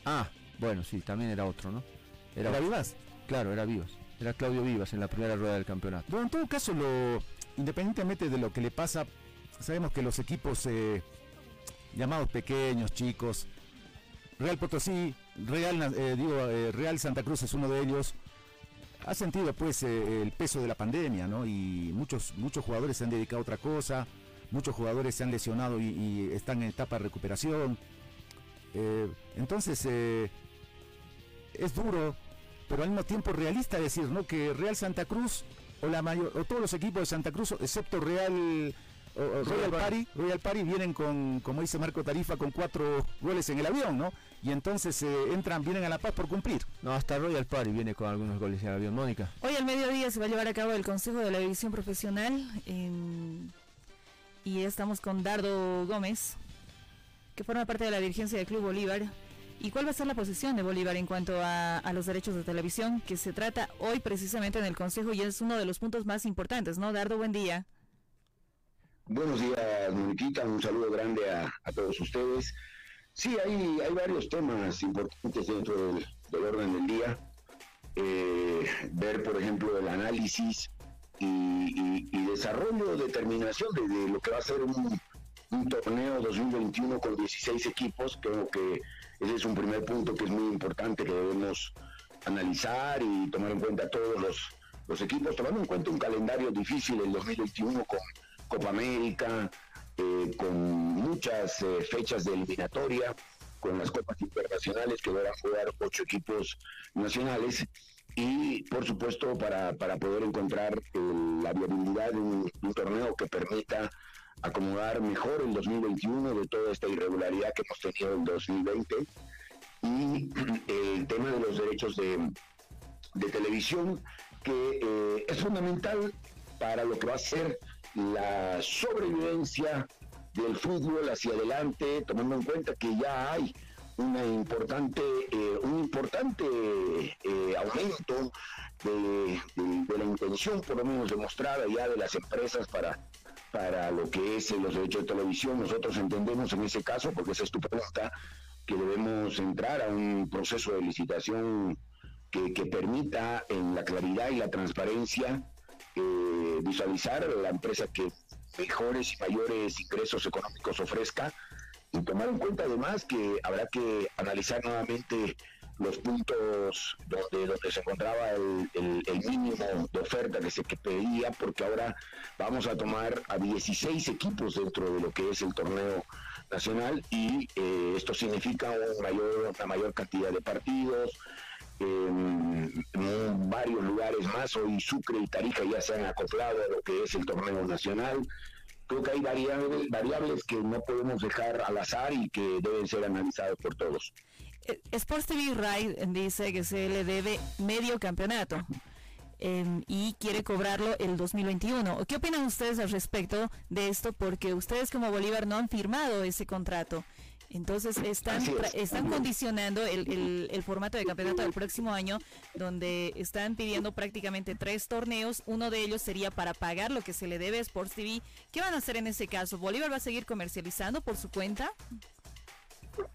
Ah, bueno, sí, también era otro, ¿no? ¿Era, Vivas? Claro, era Vivas. Era Claudio Vivas en la primera rueda del campeonato. Bueno, en todo caso, lo, independientemente de lo que le pasa, sabemos que los equipos eh, llamados pequeños, chicos, Real Potosí, Real, eh, digo, eh, Real Santa Cruz es uno de ellos, ha sentido pues el peso de la pandemia, ¿no? Y muchos, muchos jugadores se han dedicado a otra cosa, muchos jugadores se han lesionado y, están en etapa de recuperación. entonces, es duro, pero al mismo tiempo realista decir, ¿no? Que Real Santa Cruz o la mayor, o todos los equipos de Santa Cruz, excepto Real Royal Party, Royal Party vienen con, como dice Marco Tarifa, con cuatro goles en el avión, ¿no? Y entonces eh, entran, vienen a La Paz por cumplir. No, hasta Royal Party viene con algunos goles en el avión, Mónica. Hoy al mediodía se va a llevar a cabo el Consejo de la División Profesional y estamos con Dardo Gómez, que forma parte de la dirigencia del Club Bolívar. ¿Y cuál va a ser la posición de Bolívar en cuanto a, los derechos de televisión que se trata hoy precisamente en el Consejo y es uno de los puntos más importantes, ¿no? Dardo, buen día. Buenos días, Moniquita, un saludo grande a, todos ustedes. Sí, hay, hay varios temas importantes dentro del, orden del día. Eh, ver, por ejemplo, el análisis y, desarrollo, determinación de, lo que va a ser un, un torneo 2021 con 16 equipos. Creo que ese es un primer punto que es muy importante que debemos analizar y tomar en cuenta todos los, equipos, tomando en cuenta un calendario difícil el 2021 con Copa América, eh, con muchas eh, fechas de eliminatoria, con las copas internacionales que van a jugar ocho equipos nacionales y por supuesto para, poder encontrar la viabilidad de un, torneo que permita acomodar mejor el 2021 de toda esta irregularidad que hemos tenido en 2020 y [CLEARS THROAT] el tema de los derechos de, televisión que eh, es fundamental para lo que va a ser la sobrevivencia del fútbol hacia adelante, tomando en cuenta que ya hay una importante, eh, un importante eh, aumento de, la intención, por lo menos demostrada ya de las empresas para para lo que es los derechos de televisión. Nosotros entendemos en ese caso, porque esa es tu pregunta, que debemos entrar a un proceso de licitación que, permita en la claridad y la transparencia eh, visualizar la empresa que mejores y mayores ingresos económicos ofrezca y tomar en cuenta además que habrá que analizar nuevamente los puntos donde, donde se encontraba el, mínimo de oferta que se que pedía, porque ahora vamos a tomar a 16 equipos dentro de lo que es el torneo nacional y eh, esto significa un mayor, una mayor cantidad de partidos, en, varios lugares más, hoy Sucre y Tarija ya se han acoplado a lo que es el torneo nacional. Creo que hay variables, variables que no podemos dejar al azar y que deben ser analizadas por todos. Eh, Sports TV Ride dice que se le debe medio campeonato em, y quiere cobrarlo el 2021. ¿Qué opinan ustedes al respecto de esto? Porque ustedes como Bolívar no han firmado ese contrato. Entonces están, están condicionando el, el, formato de campeonato del próximo año, donde están pidiendo prácticamente tres torneos. Uno de ellos sería para pagar lo que se le debe a Sports TV. ¿Qué van a hacer en ese caso? ¿Bolívar va a seguir comercializando por su cuenta?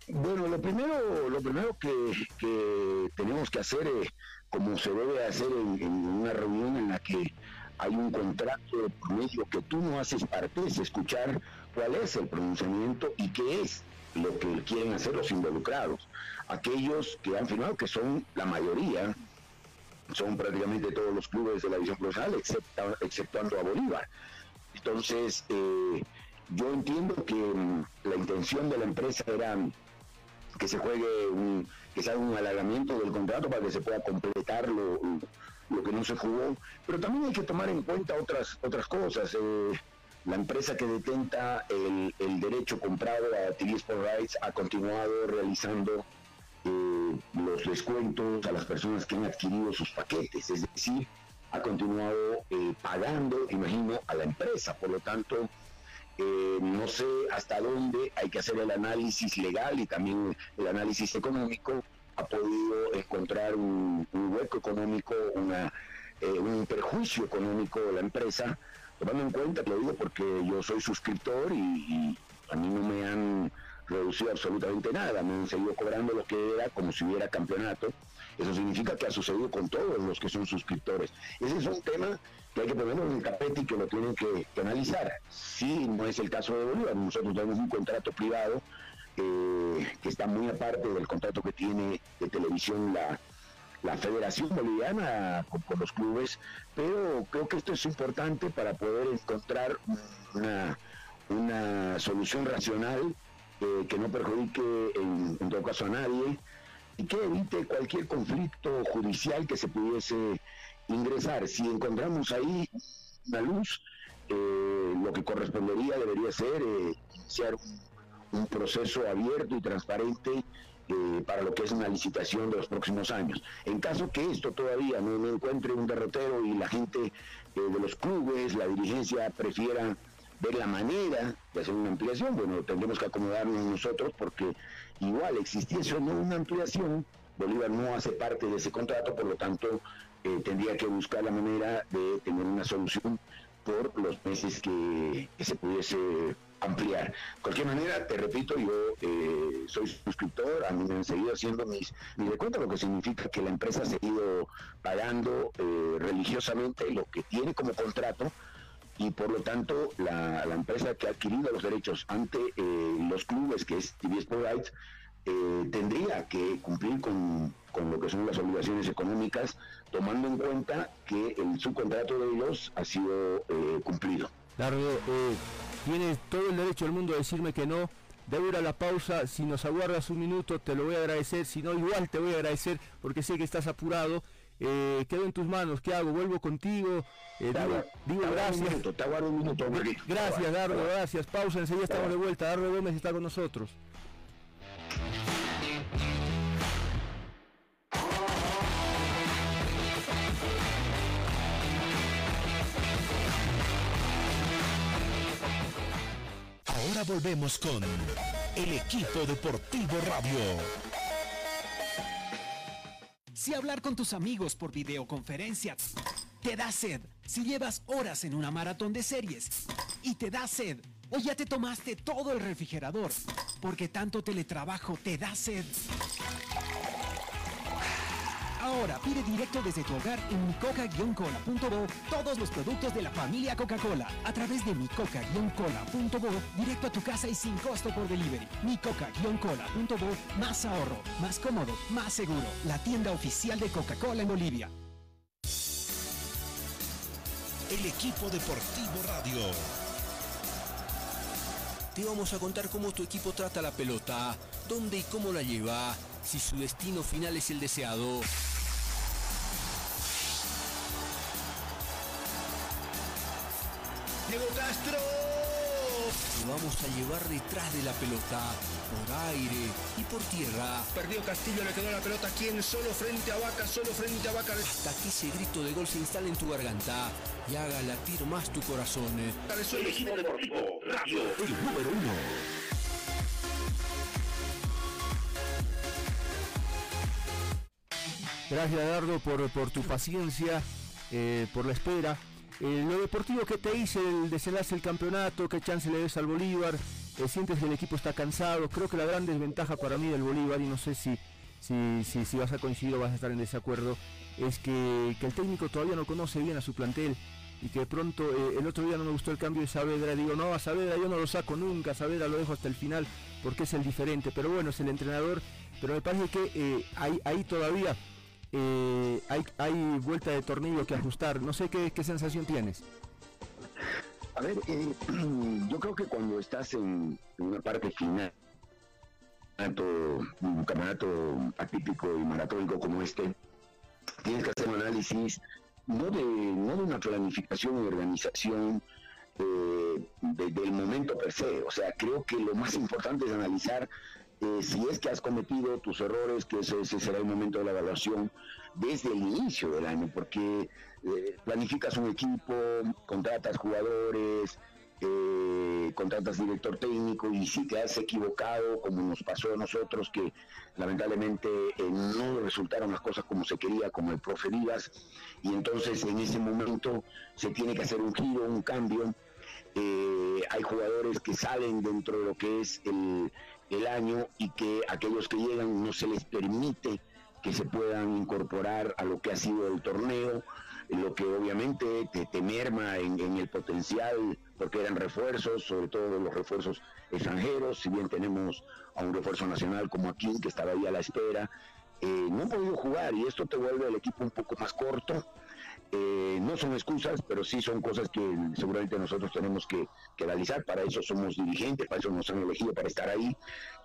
Bueno, lo primero, lo primero que, tenemos que hacer, es, como se debe hacer en, una reunión en la que hay un contrato por medio que tú no haces parte, es escuchar cuál es el pronunciamiento y qué es lo que quieren hacer los involucrados. Aquellos que han firmado, que son la mayoría, son prácticamente todos los clubes de la división profesional, excepto, exceptuando a Bolívar. Entonces, eh, yo entiendo que mm, la intención de la empresa era que se juegue un, que se haga un alargamiento del contrato para que se pueda completar lo, lo que no se jugó, pero también hay que tomar en cuenta otras otras cosas. Eh, la empresa que detenta el, derecho comprado a TV Sport Rights ha continuado realizando eh, los descuentos a las personas que han adquirido sus paquetes, es decir, ha continuado eh, pagando, imagino, a la empresa. Por lo tanto, eh, no sé hasta dónde hay que hacer el análisis legal y también el análisis económico. Ha podido encontrar un, hueco económico, una, un perjuicio económico de la empresa, tomando en cuenta, te lo digo porque yo soy suscriptor y a mí no me han reducido absolutamente nada, me han seguido cobrando lo que era como si hubiera campeonato. Eso significa que ha sucedido con todos los que son suscriptores. Ese es un tema que hay que ponerlo en el tapete y que lo tienen que, analizar. Si no es el caso de Bolívar, nosotros tenemos un contrato privado eh, que está muy aparte del contrato que tiene de televisión la, la Federación Boliviana con, con, los clubes, pero creo que esto es importante para poder encontrar una, solución racional que no perjudique en, todo caso a nadie y que evite cualquier conflicto judicial que se pudiese ingresar. Si encontramos ahí una luz, eh, lo que correspondería debería ser eh, iniciar un, proceso abierto y transparente eh, para lo que es una licitación de los próximos años. En caso que esto todavía no, encuentre un derrotero y la gente de los clubes, la dirigencia prefiera ver la manera de hacer una ampliación, bueno, tendremos que acomodarnos nosotros porque igual existiese o no una ampliación, Bolívar no hace parte de ese contrato, por lo tanto eh, tendría que buscar la manera de tener una solución por los meses que, se pudiese ampliar. De cualquier manera, te repito, yo eh, soy suscriptor, a mí me han seguido haciendo mis, mis cuenta, lo que significa que la empresa ha seguido pagando eh, religiosamente lo que tiene como contrato y por lo tanto la, empresa que ha adquirido los derechos ante eh, los clubes, que es TV Sport Rights, eh, tendría que cumplir con, lo que son las obligaciones económicas, tomando en cuenta que el subcontrato de ellos ha sido eh, cumplido. Dardo, tienes todo el derecho del mundo a decirme que no. Debo ir a la pausa, si nos aguardas un minuto te lo voy a agradecer, si no igual te voy a agradecer porque sé que estás apurado eh, quedo en tus manos, ¿qué hago? Vuelvo contigo, eh, digo, gracias. gracias, Dardo, gracias. Pausa, enseguida estamos de vuelta. Dardo Gómez está con nosotros. Volvemos con el equipo deportivo radio. Si hablar con tus amigos por videoconferencia te da sed, si llevas horas en una maratón de series y te da sed, o ya te tomaste todo el refrigerador porque tanto teletrabajo te da sed. Ahora pide directo desde tu hogar en micoca-cola.bo todos los productos de la familia Coca-Cola a través de micoca-cola.bo directo a tu casa y sin costo por delivery. micoca-cola.bo más ahorro, más cómodo, más seguro. La tienda oficial de Coca-Cola en Bolivia. El equipo deportivo radio. Te vamos a contar cómo tu equipo trata la pelota, dónde y cómo la lleva, si su destino final es el deseado. Diego Castro. Te vamos a llevar detrás de la pelota, por aire y por tierra. Perdió Castillo, le quedó la pelota quien solo frente a Vaca, solo frente a Vaca. Hasta que ese grito de gol se instale en tu garganta y haga latir más tu corazón. El equipo deportivo, radio, el número uno. Gracias, Dardo, por, por tu paciencia, eh, por la espera. Eh, lo deportivo que te hice, el desenlace del campeonato, qué chance le des al Bolívar, eh, sientes que el equipo está cansado, creo que la gran desventaja para mí del Bolívar, y no sé si, si, si, vas a coincidir o vas a estar en desacuerdo, es que, el técnico todavía no conoce bien a su plantel y que de pronto eh, el otro día no me gustó el cambio de Saavedra, digo, no, a Saavedra yo no lo saco nunca, Saavedra lo dejo hasta el final porque es el diferente, pero bueno, es el entrenador, pero me parece que ahí, ahí todavía eh, hay, hay vuelta de tornillo que ajustar. No sé qué, sensación tienes. A ver, eh, [CLEARS THROAT] yo creo que cuando estás en, una parte final, un campeonato atípico y maratónico como este, tienes que hacer un análisis no de, no de una planificación y organización eh, del momento per se. O sea, creo que lo más importante es analizar eh, si es que has cometido tus errores, que ese, será el momento de la evaluación desde el inicio del año, porque eh, planificas un equipo, contratas jugadores, eh, contratas director técnico y si te has equivocado, como nos pasó a nosotros, que lamentablemente no resultaron las cosas como se quería, como el profe y entonces en ese momento se tiene que hacer un giro, un cambio. hay jugadores que salen dentro de lo que es el, el año y que aquellos que llegan no se les permite que se puedan incorporar a lo que ha sido el torneo, lo que obviamente te, merma en, el potencial, porque eran refuerzos, sobre todo los refuerzos extranjeros, si bien tenemos a un refuerzo nacional como aquí, que estaba ahí a la espera, eh, no han podido jugar y esto te vuelve el equipo un poco más corto, eh, no son excusas, pero sí son cosas que seguramente nosotros tenemos que, realizar. Para eso somos dirigentes, para eso nos han elegido para estar ahí.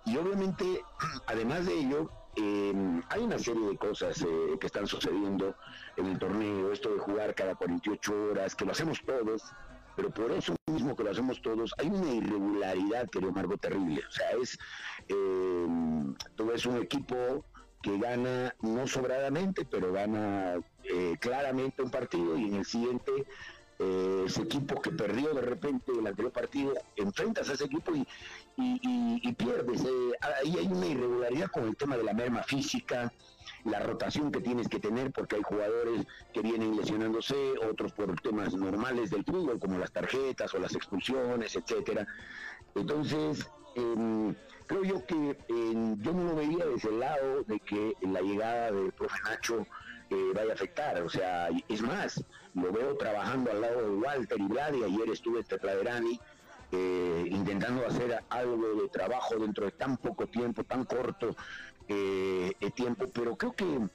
Y obviamente, [CLEARS THROAT] además de ello, em, hay una serie de cosas eh, que están sucediendo en el torneo. Esto de jugar cada 48 horas, que lo hacemos todos, pero por eso mismo que lo hacemos todos, hay una irregularidad, querido Margo, terrible. O sea, es, eh, tú ves un equipo que gana no sobradamente, pero gana eh, claramente un partido y en el siguiente eh, ese equipo que perdió de repente el anterior partido, enfrentas a ese equipo y, y, pierdes. Eh, ahí hay una irregularidad con el tema de la merma física, la rotación que tienes que tener, porque hay jugadores que vienen lesionándose, otros por temas normales del fútbol, como las tarjetas o las expulsiones, etcétera. Entonces, em, creo yo que yo no lo veía desde el lado de que la llegada del profe Nacho eh, vaya a afectar. O sea, es más, lo veo trabajando al lado de Walter y Vladi. Ayer estuve en Tepladerani eh, intentando hacer algo de trabajo dentro de tan poco tiempo, tan corto eh, tiempo, pero creo que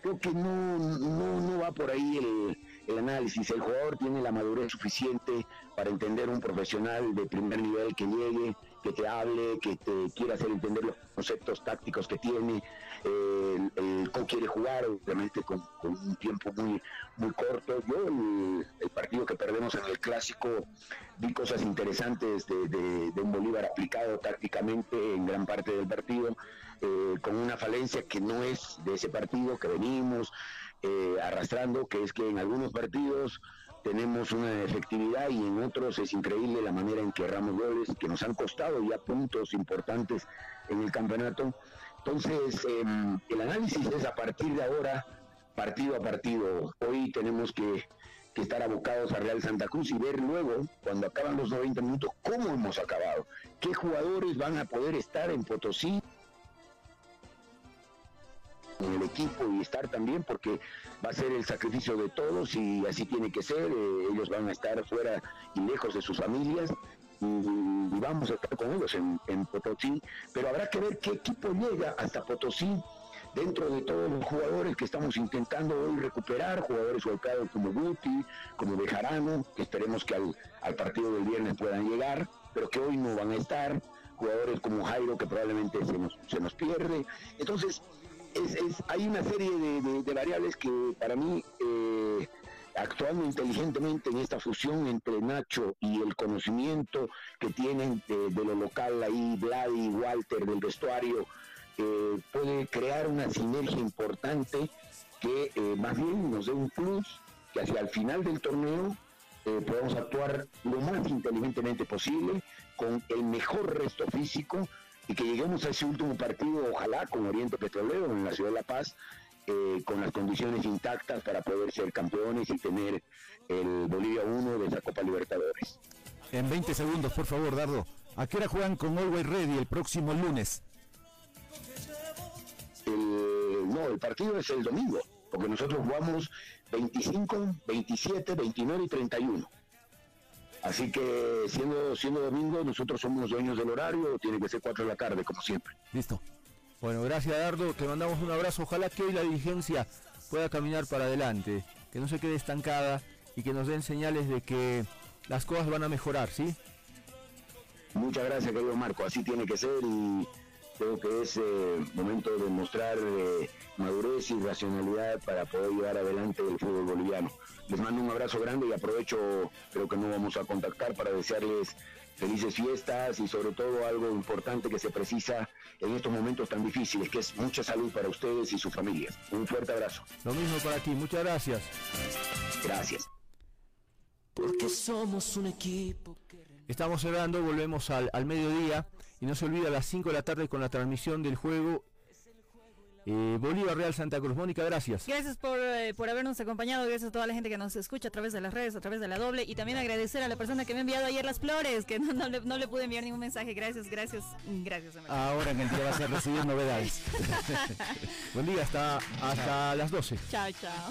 creo que no, no, no va por ahí el, el análisis. El jugador tiene la madurez suficiente para entender un profesional de primer nivel que llegue, que te hable, que te quiera hacer entender los conceptos tácticos que tiene, el, cómo quiere jugar, obviamente con, un tiempo muy, muy corto. Yo el, partido que perdemos en el clásico vi cosas interesantes de, un Bolívar aplicado tácticamente en gran parte del partido, eh, con una falencia que no es de ese partido que venimos eh, arrastrando, que es que en algunos partidos tenemos una efectividad y en otros es increíble la manera en que erramos goles que nos han costado ya puntos importantes en el campeonato. Entonces, em, el análisis es a partir de ahora, partido a partido. Hoy tenemos que, que, estar abocados a Real Santa Cruz y ver luego, cuando acaban los 90 minutos, cómo hemos acabado, qué jugadores van a poder estar en Potosí en el equipo y estar también porque va a ser el sacrificio de todos y así tiene que ser, eh, ellos van a estar fuera y lejos de sus familias y, vamos a estar con ellos en, en, Potosí, pero habrá que ver qué equipo llega hasta Potosí. Dentro de todos los jugadores que estamos intentando hoy recuperar, jugadores golpeados como Guti, como Bejarano, que esperemos que al, al partido del viernes puedan llegar, pero que hoy no van a estar, jugadores como Jairo que probablemente se nos, se nos pierde. Entonces, hay una serie de, variables que para mí, eh, actuando inteligentemente en esta fusión entre Nacho y el conocimiento que tienen de, lo local ahí, Vlad y Walter del vestuario, eh, puede crear una sinergia importante que eh, más bien nos dé un plus que hacia el final del torneo podamos actuar lo más inteligentemente posible, con el mejor resto físico y que lleguemos a ese último partido, ojalá con Oriente Petrolero en la ciudad de La Paz, eh, con las condiciones intactas para poder ser campeones y tener el Bolivia 1 de esa Copa Libertadores. En 20 segundos, por favor, Dardo. ¿A qué hora juegan con Always Ready el próximo lunes? no, el partido es el domingo, porque nosotros jugamos 25, 27, 29 y 31. Así que siendo, siendo domingo, nosotros somos los dueños del horario, tiene que ser 4 de la tarde, como siempre. Listo. Bueno, gracias Dardo, te mandamos un abrazo. Ojalá que hoy la dirigencia pueda caminar para adelante, que no se quede estancada y que nos den señales de que las cosas van a mejorar, ¿sí? Muchas gracias, querido Marco. Así tiene que ser y creo que es eh, momento de mostrar eh, madurez y racionalidad para poder llevar adelante el fútbol boliviano. Les mando un abrazo grande y aprovecho, creo que no vamos a contactar para desearles felices fiestas y sobre todo algo importante que se precisa en estos momentos tan difíciles, que es mucha salud para ustedes y sus familias. Un fuerte abrazo. Lo mismo para ti, muchas gracias. Gracias. Porque somos un equipo. Estamos cerrando, volvemos al, al mediodía y no se olvida a las 5 de la tarde con la transmisión del juego eh, Bolívar Real Santa Cruz. Mónica, gracias. Gracias por, eh, por habernos acompañado, gracias a toda la gente que nos escucha a través de las redes, a través de la doble y también agradecer a la persona que me ha enviado ayer las flores, que [LAUGHS] no, no, le, no le pude enviar ningún mensaje. Gracias, gracias, gracias. Ahora en el día vas a recibir novedades. [LAUGHS] Buen día, hasta, hasta las 12. Chao, chao.